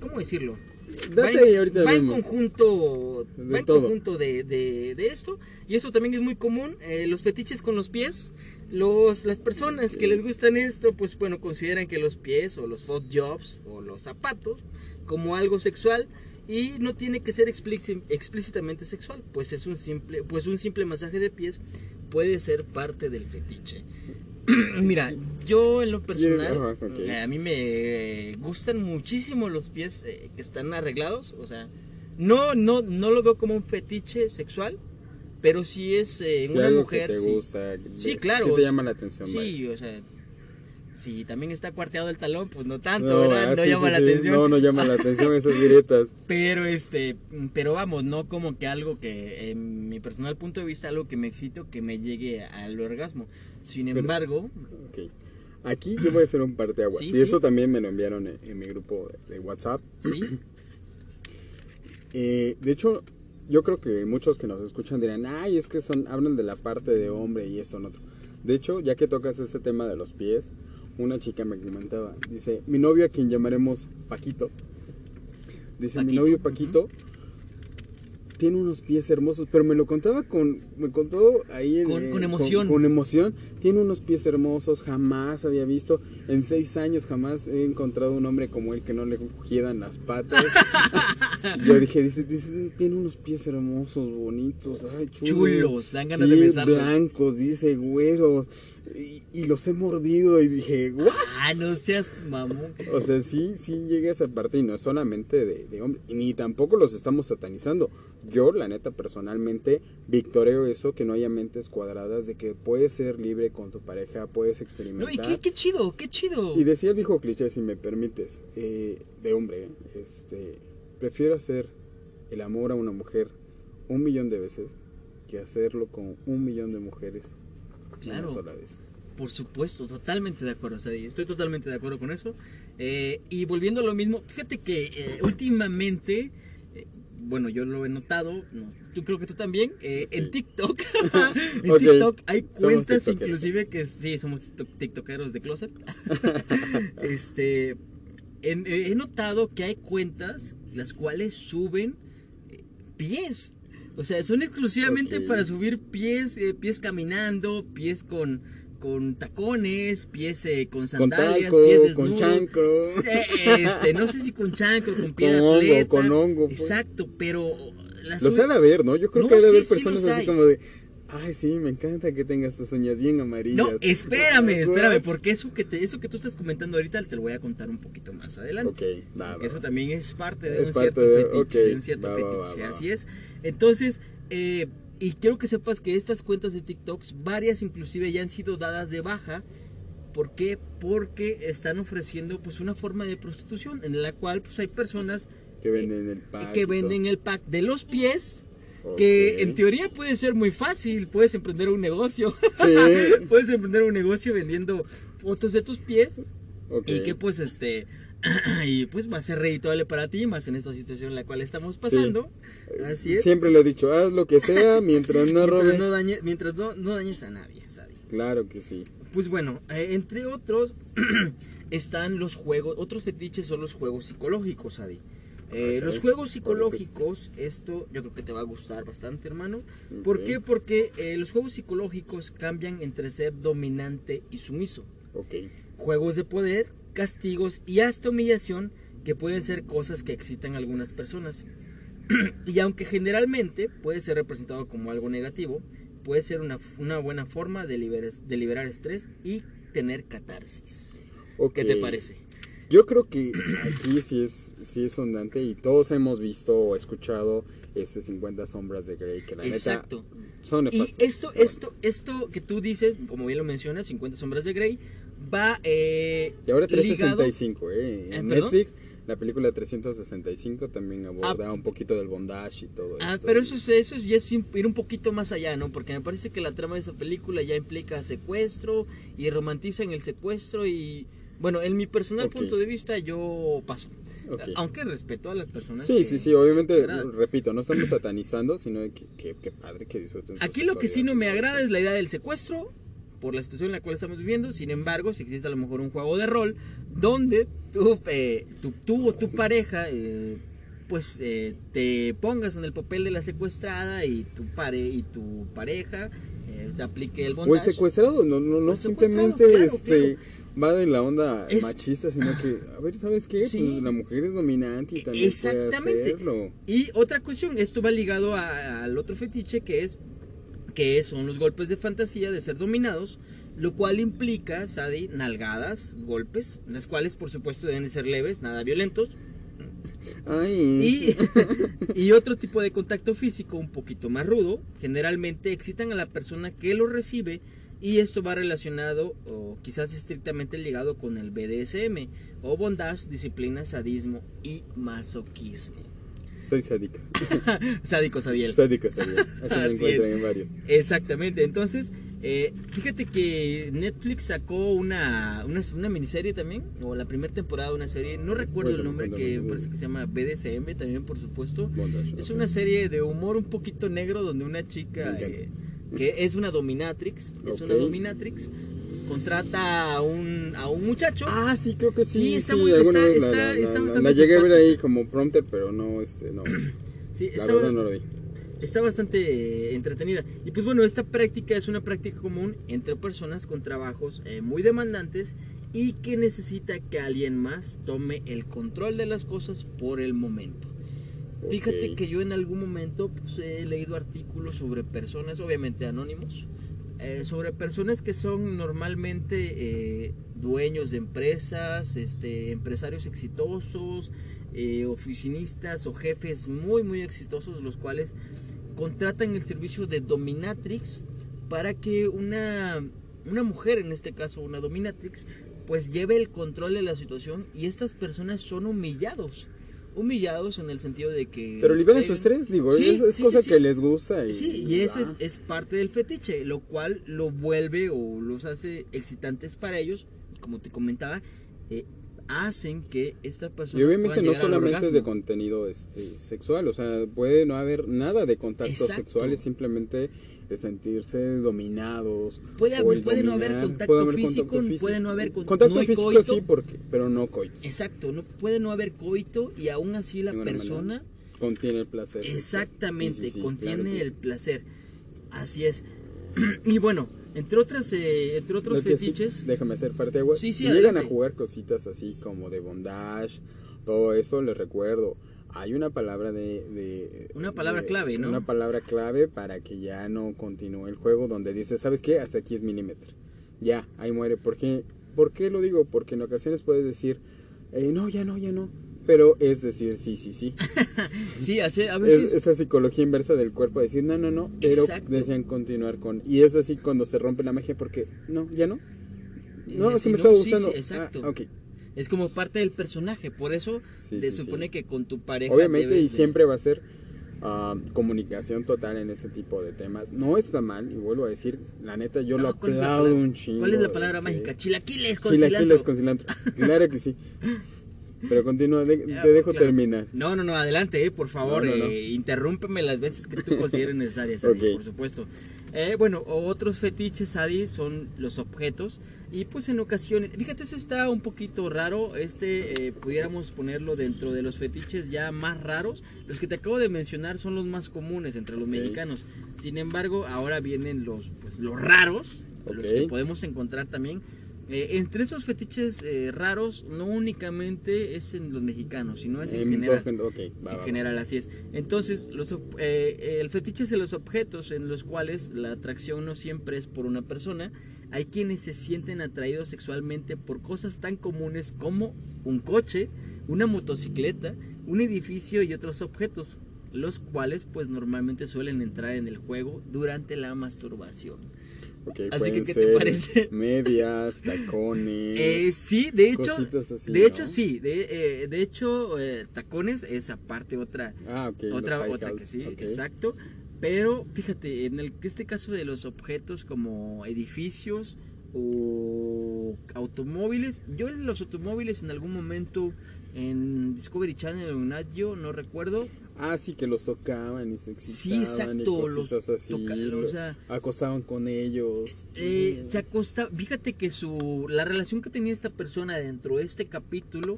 cómo decirlo Date va y ahorita va en conjunto De va en todo. conjunto de, de- de esto. Y eso también es muy común eh, los fetiches con los pies. Los las personas que les gustan esto pues bueno consideran que los pies o los foot jobs o los zapatos como algo sexual y no tiene que ser explíci- explícitamente sexual. Pues es un simple pues un simple masaje de pies puede ser parte del fetiche Mira, yo en lo personal, eh, a mí me gustan muchísimo los pies eh, que están arreglados, o sea, no, no, no lo veo como un fetiche sexual, pero sí es eh, Si una mujer, que te sí. gusta. Sí, claro, que te llama la atención. Sí, o sea, si también está cuarteado el talón, pues no tanto, No, ¿verdad? ah, No sí, llama sí, la sí. atención. No, no llama la atención esas directas. Pero este, pero vamos, no como que algo que en mi personal punto de vista algo que me excite o que me llegue al orgasmo. Sin Pero- embargo. Aquí yo voy a hacer un parteaguas. Sí, y sí. eso también me lo enviaron en, en mi grupo de, de WhatsApp. sí, Eh, de hecho, yo creo que muchos que nos escuchan dirán, ay, es que son hablan de la parte de hombre y esto en otro. De hecho, ya que tocas ese tema de los pies, una chica me comentaba, dice, mi novio a quien llamaremos Paquito, dice, mi Paquito, novio Paquito tiene unos pies hermosos, pero me lo contaba con, me contó ahí en- Con- eh, con emoción. Con, emoción, tiene unos pies hermosos, jamás había visto, en seis años jamás he encontrado un hombre como él que no le quiedan las patas. Yo dije, dice, dice, tiene unos pies hermosos, bonitos, ay, chulos. Chulos, dan ganas de Sí, besarlos. blancos, dice, güeros. Y, y los he mordido y dije, ¿what? ah, no seas mamón. O sea, sí, sí llega esa parte y no es solamente de, de hombre, y ni tampoco los estamos satanizando. Yo, la neta, personalmente, victoreo eso, que no haya mentes cuadradas, de que puedes ser libre con tu pareja, puedes No, experimentar. y qué, qué chido, qué chido. Y decía el viejo cliché, si me permites, eh, de hombre, este, prefiero hacer el amor a una mujer un millón de veces que hacerlo con un millón de mujeres Claro. una sola vez. Por supuesto, totalmente de acuerdo, Sadie, estoy totalmente de acuerdo con eso. Eh, y volviendo a lo mismo, fíjate que eh, últimamente eh, bueno, yo lo he notado, no, yo creo que tú también, eh, en Ok. TikTok, en Ok, TikTok hay cuentas inclusive que sí, somos tiktok- tiktokeros de closet. este, en- eh, he notado que hay cuentas las cuales suben pies. O sea, son exclusivamente para subir pies, pies caminando, pies con, con tacones, pies eh, con Con sandalias, taco, pies con chancro. Este, no sé si con chancro, con pie de Con hongo, con hongo, pues. Exacto, pero la Los han de haber, ¿no? Yo creo No, que ha de haber sí personas así hay. como de, ay, sí, me encanta que tengas tus uñas bien amarillas. No, espérame, espérame, porque eso que te, eso que tú estás comentando ahorita te lo voy a contar un poquito más adelante. Ok, va, va, eso también es parte de Es un parte cierto de- fetiche, ok, de un cierto fetiche, va. así es. Entonces, eh, y quiero que sepas que estas cuentas de TikToks, varias inclusive ya han sido dadas de baja. ¿Por qué? Porque están ofreciendo pues una forma de prostitución en la cual pues hay personas Que venden el pack. que venden el pack de los pies, que en teoría puede ser muy fácil, puedes emprender un negocio. Sí. puedes emprender un negocio vendiendo fotos de tus pies y que pues este y pues va a ser redituable para ti más en esta situación en la cual estamos pasando así es Siempre lo he dicho, haz lo que sea mientras no mientras, robes. no, dañe- mientras no, no dañes a nadie Sadi. Claro que sí. pues bueno eh, entre otros están los juegos otros fetiches son los juegos psicológicos Sadi. Eh, los juegos ¿cuál es psicológicos, esto yo creo que te va a gustar bastante, hermano. ¿Por qué? Porque eh, los juegos psicológicos cambian entre ser dominante y sumiso. Ok. juegos de poder, castigos y hasta humillación que pueden ser cosas que excitan a algunas personas. y aunque generalmente puede ser representado como algo negativo, puede ser una, una buena forma de, liberar- de liberar estrés y tener catarsis. ok. ¿Qué te parece? Yo creo que aquí sí es, sí es ondante y todos hemos visto o escuchado este 50 sombras de Grey que la Exacto. neta son Y nefastas. esto, esto, esto que tú dices, como bien lo mencionas, 50 sombras de Grey, va eh, Y ahora ligado- 365, ¿eh? En ¿Eh, perdón? Netflix, la película 365 también aborda un poquito del bondage y todo Ah, esto. pero eso, es- eso es- ya es ir un poquito más allá, ¿no? Porque me parece que la trama de esa película ya implica secuestro y romantizan el secuestro y... Bueno, en mi personal Ok. punto de vista yo paso. Ok. Aunque respeto a las personas. Sí, que- sí, sí, obviamente, repito, no estamos satanizando, sino que, que, que padre que disfruten Aquí lo que sí no me agrada es la idea del secuestro por la situación en la cual estamos viviendo. Sin embargo, si existe a lo mejor un juego de rol donde tú, eh, tú, tú o tu pareja, eh, pues eh, te pongas en el papel de la secuestrada y tu, pare, y tu pareja eh, te aplique el O el bondage. secuestrado, no, no, no simplemente claro, este va de la onda Es- machista, sino que, a ver, ¿sabes qué? Sí. Pues la mujer es dominante y también puede Exactamente. hacerlo. Y otra cuestión, esto va ligado a- al otro fetiche que es que son los golpes de fantasía de ser dominados, lo cual implica, Sadi, nalgadas, golpes, las cuales por supuesto deben de ser leves, nada violentos, Ay, y, y otro tipo de contacto físico un poquito más rudo, generalmente excitan a la persona que lo recibe y esto va relacionado o quizás estrictamente ligado con el BDSM o bondage, disciplina, sadismo y masoquismo. Soy sádico. Sádico, Sadiel. Sádico, sádico. Así me Así encuentran en varios. Exactamente, entonces, eh, fíjate que Netflix sacó una, una, una miniserie también, o la primera temporada de una serie, no recuerdo el nombre, cuéntame. que me parece que se llama BDSM también, por supuesto. Bondage, Es una serie de humor un poquito negro donde una chica eh, que es una dominatrix, es una dominatrix, contrata a un, a un muchacho. Ah, sí, creo que sí. Sí, está sí, muy- está- la- está- la, está la- bastante la llegué a ver ahí como prompter, pero no, este, no. sí, La verdad no lo vi. está bastante eh, entretenida. Y pues bueno, esta práctica es una práctica común entre personas con trabajos eh, muy demandantes y que necesita que alguien más tome el control de las cosas por el momento. Fíjate Ok. que yo en algún momento pues, he leído artículos sobre personas, obviamente anónimos, eh, sobre personas que son normalmente eh, dueños de empresas, este, empresarios exitosos, eh, oficinistas o jefes muy muy exitosos, los cuales contratan el servicio de dominatrix para que una, una mujer, en este caso una dominatrix, pues lleve el control de la situación y estas personas son humillados. Humillados en el sentido de que... Pero liberan su estrés, digo, Sí, es, es sí, cosa sí, que les gusta. Y, Sí, y eso es, ah, es parte del fetiche, lo cual lo vuelve o los hace excitantes para ellos. Como te comentaba, eh, hacen que esta persona Y obviamente no solamente es de contenido este, sexual, o sea, puede no haber nada de contactos Exacto. sexuales, simplemente de sentirse dominados. Puede, puede no haber contacto, puede haber físico, contacto físico. puede no haber con- contacto no físico coito. sí, porque, pero no coito. Exacto, no puede no haber coito y aún así la De persona manera. Contiene el placer. exactamente Sí, sí, sí, contiene claro el placer. Así es. y bueno, entre otras eh, entre otros fetiches, déjame hacer parte, sí, si llegan a jugar cositas así como de bondage, todo eso, les recuerdo. Hay una palabra de, de- Una palabra de- clave, ¿no? Una palabra clave para que ya no continúe el juego donde dice, ¿sabes qué? Hasta aquí es milímetro. Ya, ahí muere. ¿Por qué? ¿Por qué lo digo? Porque en ocasiones puedes decir, eh, no, ya no, ya no. Pero es decir, sí, sí, sí. sí, hace, a Es, veces es la psicología inversa del cuerpo, decir no, no, no, pero Exacto. desean continuar con. Y es así cuando se rompe la magia, porque no, ya no. No, Eh, se sí, me no, está sí, gustando. sí, exacto. Ah, ok. Es como parte del personaje, por eso se sí, supone sí. que con tu pareja Obviamente, y de- siempre va a ser ah, comunicación total en ese tipo de temas. No está mal, y vuelvo a decir, la neta, yo No, lo ¿cuál es la aplaudo un chingo. ¿Cuál es la palabra mágica? Chilaquiles con Chilaquiles cilantro. con cilantro. Claro que sí. Pero continúa, de- Ya, te dejo claro. terminar. No, no, no, adelante, eh, por favor, No, no, no. eh, interrúmpeme las veces que tú consideres necesarias, Adi, Ok. por supuesto. Eh, bueno, otros fetiches, Adi, son los objetos. Y pues en ocasiones, fíjate, ese está un poquito raro. Este eh, pudiéramos ponerlo dentro de los fetiches ya más raros. Los que te acabo de mencionar son los más comunes entre los Ok. mexicanos. Sin embargo, ahora vienen los, pues, los raros, los Ok. que podemos encontrar también. Eh, entre esos fetiches eh, raros, no únicamente es en los mexicanos, sino es en En general. va, En va, va. general, así es. Entonces, los, ob- eh, el fetiche es de los objetos en los cuales la atracción no siempre es por una persona. Hay quienes se sienten atraídos sexualmente por cosas tan comunes como un coche, una motocicleta, un edificio y otros objetos, los cuales pues normalmente suelen entrar en el juego durante la masturbación. Ok, Así que, ¿qué te parece? Medias, tacones. Eh, sí, de hecho, así, de ¿no? hecho sí, de, eh, de hecho eh, tacones es aparte otra Ah, otra otra que sí exacto pero fíjate en el este caso de los objetos como edificios o automóviles yo en los automóviles en algún momento en Discovery Channel o en Nat Geo, no recuerdo Ah, sí, que los tocaban y se Sí, excitaban exacto, y los así. o sea- acostaban con ellos. Eh, se acosta, fíjate que su la relación que tenía esta persona dentro de este capítulo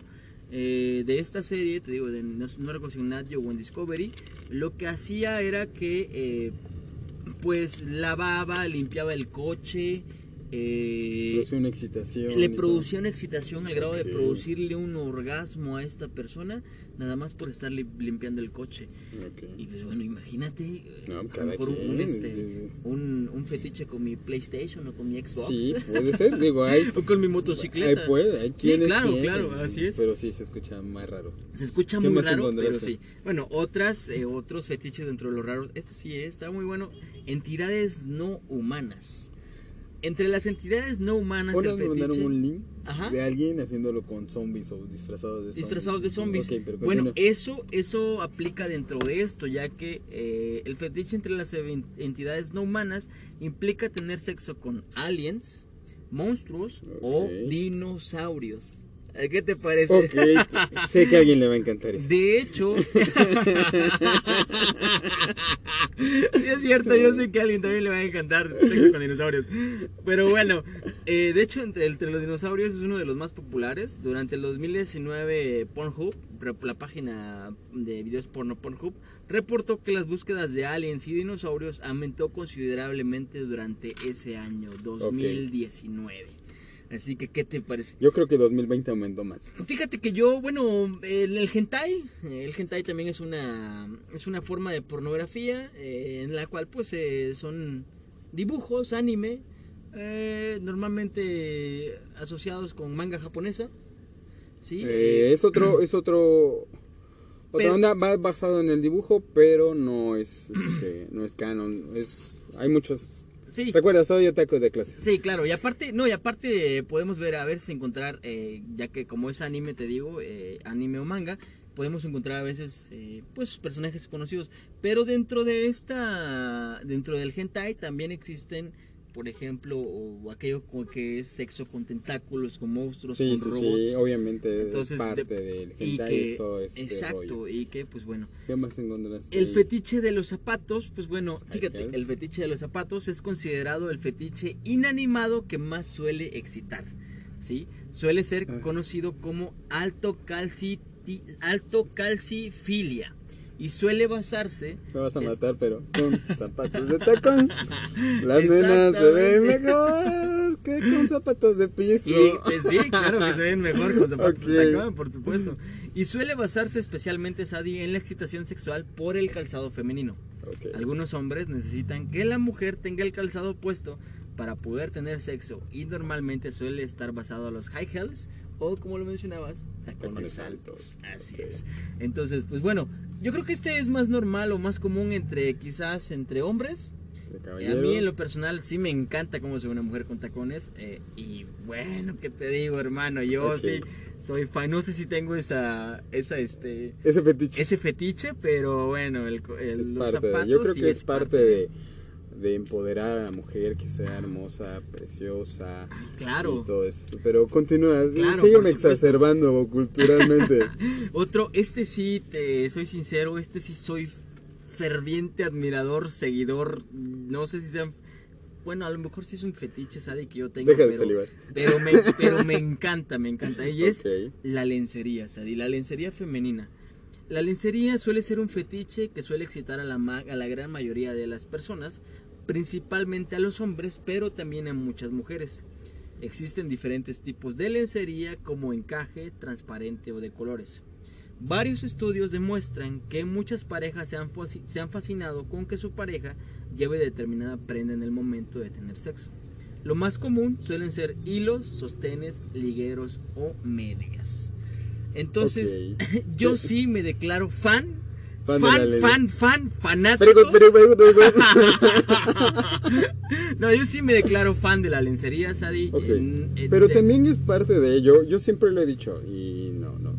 eh, de esta serie, te digo, de, no, no recuerdo o en Discovery, lo que hacía era que eh, pues lavaba, limpiaba el coche, eh, una excitación. le producía una excitación al grado de producirle un orgasmo a esta persona, nada más por estar li- limpiando el coche. Y pues bueno, imagínate, eh, No, a lo un, este, un, un fetiche con mi PlayStation o con mi Xbox. Sí, puede ser. Digo, hay. o con mi motocicleta. Ahí puede, hay Sí, claro, tienen, claro, así es. Pero sí se escucha más raro. Se escucha ¿Qué muy raro, pero sí. Bueno, otras, eh, otros fetiches dentro de los raros. Este sí está muy bueno. Entidades no humanas. Entre las entidades no humanas, el mandaron un link Ajá. de alguien haciéndolo con zombies o disfrazados de zombies. disfrazados de zombies. Pero bueno, eso eso aplica dentro de esto, ya que eh, el fetiche entre las entidades no humanas implica tener sexo con aliens, monstruos o dinosaurios. ¿Qué te parece? Ok, sé que a alguien le va a encantar eso. De hecho, sí es cierto, yo sé que a alguien también le va a encantar sexo con dinosaurios. Pero bueno, eh, de hecho, entre, entre los dinosaurios es uno de los más populares. Durante el 2019, Pornhub, la página de videos porno Pornhub, reportó que las búsquedas de aliens y dinosaurios aumentó considerablemente durante ese año, 2019. Así que, ¿qué te parece? Yo creo que 2020 aumentó más. Fíjate que yo, bueno, en el hentai, el hentai también es una es una forma de pornografía eh, en la cual pues eh, son dibujos, anime, eh, normalmente asociados con manga japonesa. Sí, Eh, eh, es otro, es otro, otra Pero- onda, va basado en el dibujo, pero no es, este, no es canon. Es, hay muchos. Sí. Recuerda, soy otaku de clase. Sí, claro, y aparte, no, y aparte eh, podemos ver, a ver si encontrar, eh, ya que como es anime, te digo, eh, anime o manga, podemos encontrar a veces, eh, pues, personajes conocidos, pero dentro de esta, dentro del hentai también existen, por ejemplo, o aquello con que es sexo con tentáculos, con monstruos, Sí, con sí, robots. sí, obviamente Entonces, es parte de- del y que, este exacto, rollo. y que pues bueno, ¿Qué más encontraste? el ahí? fetiche de los zapatos, pues bueno, fíjate, el fetiche de los zapatos es considerado el fetiche inanimado que más suele excitar, ¿sí? Suele ser Ah. conocido como alto calci alto calcifilia y suele basarse Me vas a es- matar, pero con zapatos de tacón. Las nenas se ven mejor que con zapatos de piso. Y, pues, sí, claro que se ven mejor con zapatos de Ok. tacón, por supuesto. Y suele basarse especialmente, Sadi, en la excitación sexual por el calzado femenino. Ok. Algunos hombres necesitan que la mujer tenga el calzado puesto para poder tener sexo y normalmente suele estar basado a los high heels o como lo mencionabas, tacones Tacones altos. altos. Así es. Entonces, pues bueno, yo creo que este es más normal o más común entre quizás entre hombres. Eh, A mí en lo personal sí me encanta cómo se ve una mujer con tacones eh, y bueno, ¿qué te digo, hermano? Yo sí soy fan, no sé si tengo esa esa este Ese fetiche ese fetiche, pero bueno, el, el- los parte de- zapatos Yo creo sí que es parte de, de empoderar a la mujer que sea hermosa, preciosa. Claro. Y todo esto. Pero continúa. Claro, sígueme exacerbando culturalmente. Otro, este sí, te soy sincero, este sí soy ferviente admirador, seguidor, no sé si sean... Bueno, a lo mejor sí es un fetiche, Sadi, que yo tengo, Deja de pero, salivar. pero, me, pero me encanta, me encanta. Y es la lencería, Sadi, la lencería femenina. La lencería suele ser un fetiche que suele excitar a la, ma- a la gran mayoría de las personas, principalmente a los hombres, pero también a muchas mujeres. Existen diferentes tipos de lencería como encaje, transparente o de colores. Varios estudios demuestran que muchas parejas se han, se han fascinado con que su pareja lleve determinada prenda en el momento de tener sexo. Lo más común suelen ser hilos, sostenes, ligueros o medias. Entonces, yo sí me declaro fan, Fan fan, fan, fan, fanático. No, yo sí me declaro fan de la lencería, Sadi. Ok. En- en- Pero de- también es parte de ello. Yo siempre lo he dicho. Y.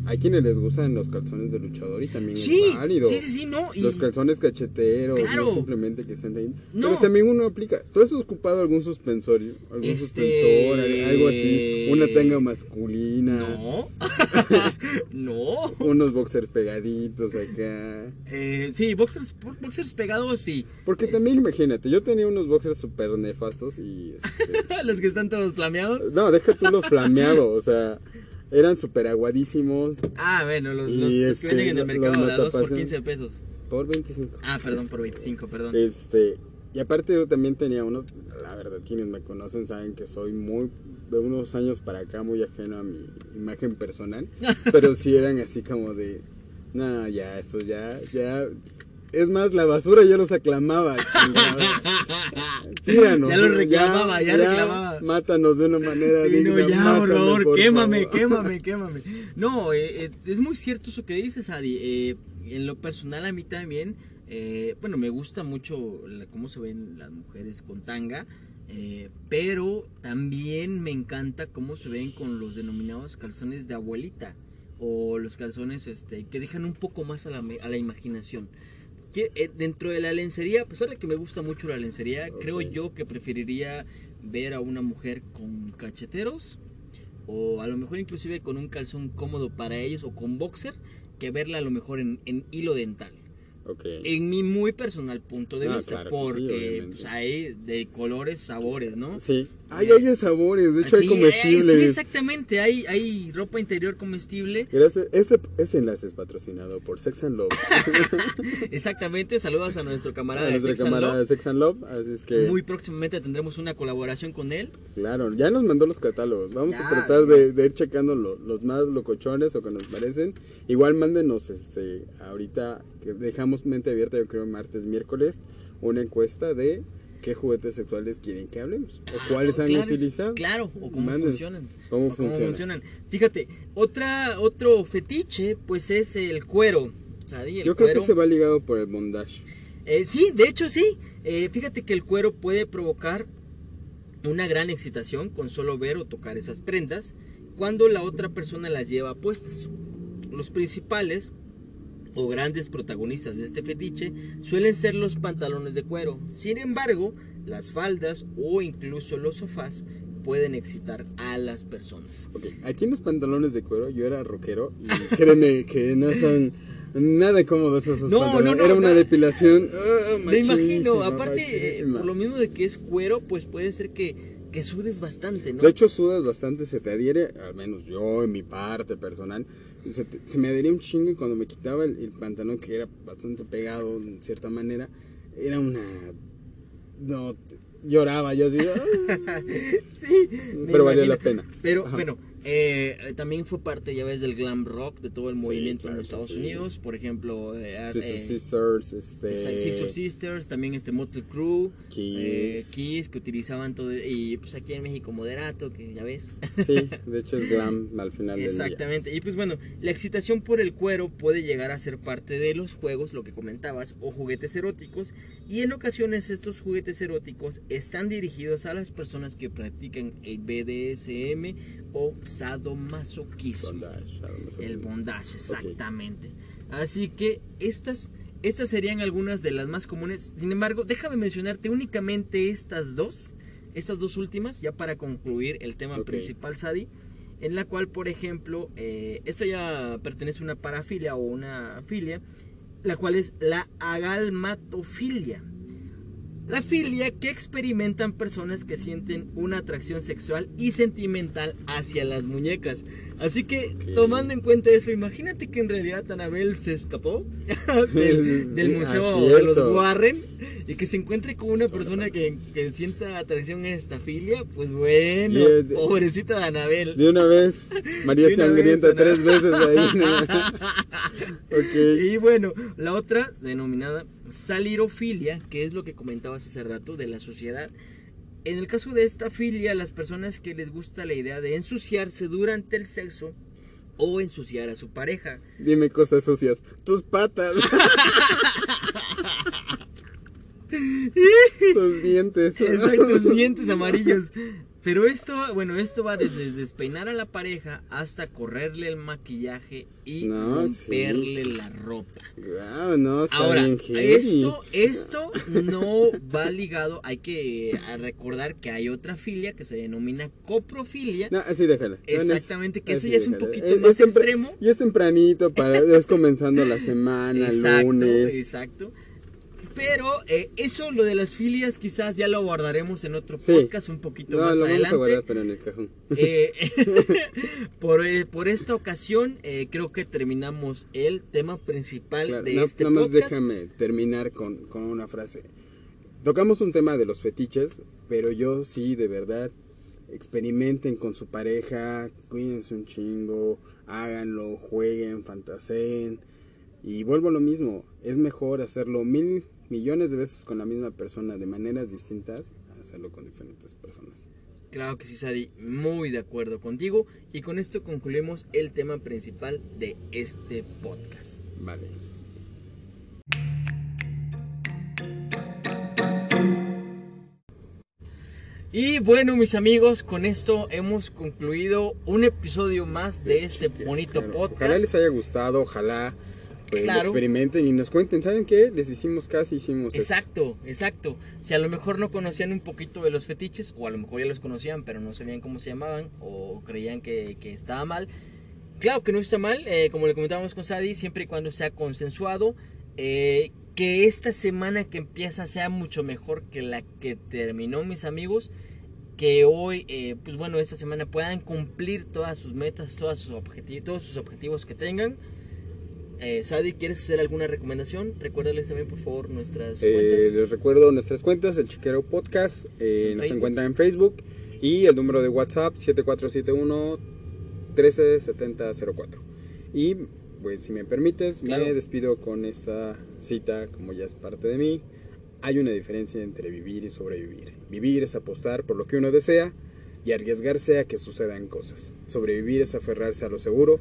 Hay quienes les gustan los calzones de luchador y también Sí, es válido. sí, sí, sí, no. Y Los calzones cacheteros, Claro. no simplemente que estén ahí. No. Pero también uno aplica. ¿Tú has ocupado algún suspensorio? ¿Algún Este- suspensor? al- Algo así. Una tanga masculina. No. no. Unos boxers pegaditos acá. Eh, sí, boxers, boxers pegados, sí. Porque también imagínate, yo tenía unos boxers súper nefastos y... este, Los que están todos flameados. no, deja tú lo flameado, o sea, eran súper aguadísimos Ah, bueno, los, los- los este, que venden en el mercado de a 2 por matapases. 15 pesos. por 25. Ah, perdón, por 25, perdón. Este, y aparte yo también tenía unos, la verdad, quienes me conocen saben que soy muy, de unos años para acá, muy ajeno a mi imagen personal, pero sí eran así como de, no, ya, estos ya, ya, es más, la basura ya los aclamaba. Tíranos, Ya los reclamaba, ya reclamaba. Mátanos de una manera Sí, digna, no, ya, por mátame, favor, por quémame, favor. quémame, quémame. No, eh, eh, es muy cierto eso que dices, Adi. Eh, en lo personal, a mí también, eh, bueno, me gusta mucho la- cómo se ven las mujeres con tanga, eh, pero también me encanta cómo se ven con los denominados calzones de abuelita o los calzones este, que dejan un poco más a la, a la imaginación. Eh, dentro de la lencería, a pesar de que me gusta mucho la lencería, creo yo que preferiría ver a una mujer con cacheteros o a lo mejor inclusive con un calzón cómodo para ellos o con boxer que verla a lo mejor en, en hilo dental. En mi muy personal punto de Ah, vista, claro que sí, porque pues, hay de colores, sabores, ¿no? Sí. Ay, hay de sabores, de hecho hay Sí, comestibles. sí, exactamente, hay, hay ropa interior comestible. Gracias. Este, este enlace es patrocinado por Sex and Love. Exactamente, saludos a nuestro camarada a de Sex and camarada Love. de Sex and Love. Así es que, Muy próximamente tendremos una colaboración con él. claro, ya nos mandó los catálogos. Vamos Ya, a tratar de, de ir checando lo- los más locochones o que nos parecen. Igual mándenos este, ahorita que dejamos mente abierta, yo creo martes, miércoles, una encuesta de qué juguetes sexuales quieren que hablemos o cuáles han Claro, utilizado. Claro, o cómo Manden. funcionan. ¿Cómo o funciona? funcionan. Fíjate, otra, otro fetiche, pues es el cuero. El Yo creo que se va ligado por el bondage. Eh, sí, de hecho sí. Eh, fíjate que el cuero puede provocar una gran excitación con solo ver o tocar esas prendas cuando la otra persona las lleva puestas. Los principales o grandes protagonistas de este fetiche suelen ser los pantalones de cuero. Sin embargo, las faldas o incluso los sofás pueden excitar a las personas. Ok, aquí en los pantalones de cuero yo era rockero y créeme que no son nada cómodos esos No, pantalones. no, no, Era una depilación. ah, Me imagino, machinísima, aparte, eh, por lo mismo de que es cuero, pues puede ser que, que sudes bastante, ¿no? De hecho, sudas bastante, se te adhiere, al menos yo en mi parte personal, se, se me adhería un chingo y cuando me quitaba el, el pantalón que era bastante pegado en cierta manera, era una... No, lloraba, yo así, sí, pero valía la pena. Pero Ajá. bueno, eh, también fue parte, ya ves, del glam rock, de todo el Sí, movimiento claro en los Estados sí. Unidos. Por ejemplo, eh, eh, Sisters, este... Six of Sisters, también este Motley Crue, Kiss. eh, Kiss, que utilizaban todo, y pues aquí en México Moderato, que ya ves. Sí, de hecho es glam al final del día. Exactamente. Y pues bueno, la excitación por el cuero puede llegar a ser parte de los juegos, lo que comentabas, o juguetes eróticos. Y en ocasiones estos juguetes eróticos están dirigidos a las personas que practican el BDSM o sadomasoquismo. Bondage, El bondage, exactamente. Así que estas, estas serían algunas de las más comunes. Sin embargo, déjame mencionarte únicamente estas dos, estas dos últimas, ya para concluir el tema principal, Sadi. En la cual, por ejemplo, eh, esta ya pertenece a una parafilia o una filia, la cual es la agalmatofilia. La filia que experimentan personas que sienten una atracción sexual y sentimental hacia las muñecas. Así que, tomando en cuenta eso, imagínate que en realidad Anabel se escapó del, del Sí, museo ah, de los. Warren y que se encuentre con una persona que, que sienta atracción a esta filia. Pues bueno, de- pobrecita de Anabel. De una vez, María una Sangrienta vez, tres veces ahí. Y bueno, la otra, denominada salirofilia, que es lo que comentabas hace rato de la sociedad. En el caso de esta filia, las personas que les gusta la idea de ensuciarse durante el sexo o ensuciar a su pareja. Dime cosas sucias. Tus patas. Tus dientes. Exacto, dientes amarillos. Pero esto, bueno, esto va desde despeinar a la pareja hasta correrle el maquillaje y No, romperle la ropa. Guau, no, está Ahora, bien esto, esto no va ligado, hay que eh, recordar que hay otra filia que se denomina coprofilia. No, así déjala. Exactamente, que eso ya es un poquito Es- más es extremo. Y es tempranito, para, es comenzando la semana, Exacto, lunes. exacto. Pero eh, eso, lo de las filias, quizás ya lo abordaremos en otro Sí. podcast un poquito No, más lo vamos a adelante. guardar, pero en el cajón. Eh, por, eh, por esta ocasión, creo que terminamos el tema principal Claro, de no- este nada más podcast. déjame terminar con, con una frase. Tocamos un tema de los fetiches, pero yo sí, de verdad, experimenten con su pareja, cuídense un chingo, háganlo, jueguen, fantaseen. Y vuelvo a lo mismo, es mejor hacerlo mil millones de veces con la misma persona de maneras distintas a hacerlo con diferentes personas. Claro que sí, Sadi, muy de acuerdo contigo. Y con esto concluimos el tema principal de este podcast. Vale. Y bueno, mis amigos, con esto hemos concluido un episodio más de este bonito podcast. Ojalá les haya gustado, ojalá pues, Claro. experimenten y nos cuenten, ¿saben qué? Les hicimos casi, hicimos esto. Exacto, exacto. Si a lo mejor no conocían un poquito de los fetiches, o a lo mejor ya los conocían, pero no sabían cómo se llamaban, o creían que, que estaba mal. Claro que no está mal, eh, como le comentábamos con Sadi, siempre y cuando sea consensuado. eh, que esta semana que empieza sea mucho mejor que la que terminó, mis amigos. Que hoy, eh, pues bueno, esta semana puedan cumplir todas sus metas, todas sus objetivos, todos sus objetivos que tengan. Eh, Sadi, ¿quieres hacer alguna recomendación? Recuérdales también, por favor, nuestras Eh, cuentas. les recuerdo nuestras cuentas, el Chiquero Podcast, eh, En nos Facebook. encuentran en Facebook y el número de WhatsApp 7471 137004. Y pues si me permites, Claro. me despido con esta cita, como ya es parte de mí. Hay una diferencia entre vivir y sobrevivir. Vivir es apostar por lo que uno desea y arriesgarse a que sucedan cosas. Sobrevivir es aferrarse a lo seguro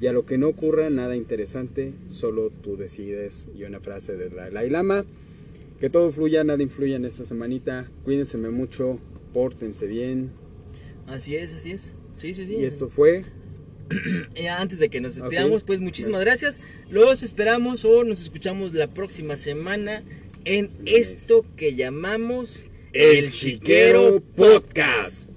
y a lo que no ocurra nada interesante, solo tú decides. Y una frase de Dalai Lama, que todo fluya, nada influya en esta semanita. Cuídense mucho, pórtense bien. Así es, así es. Sí, sí, sí. Y esto fue antes de que nos despidamos, pues muchísimas gracias. Los esperamos o nos escuchamos la próxima semana en esto que llamamos El Chiquero Podcast.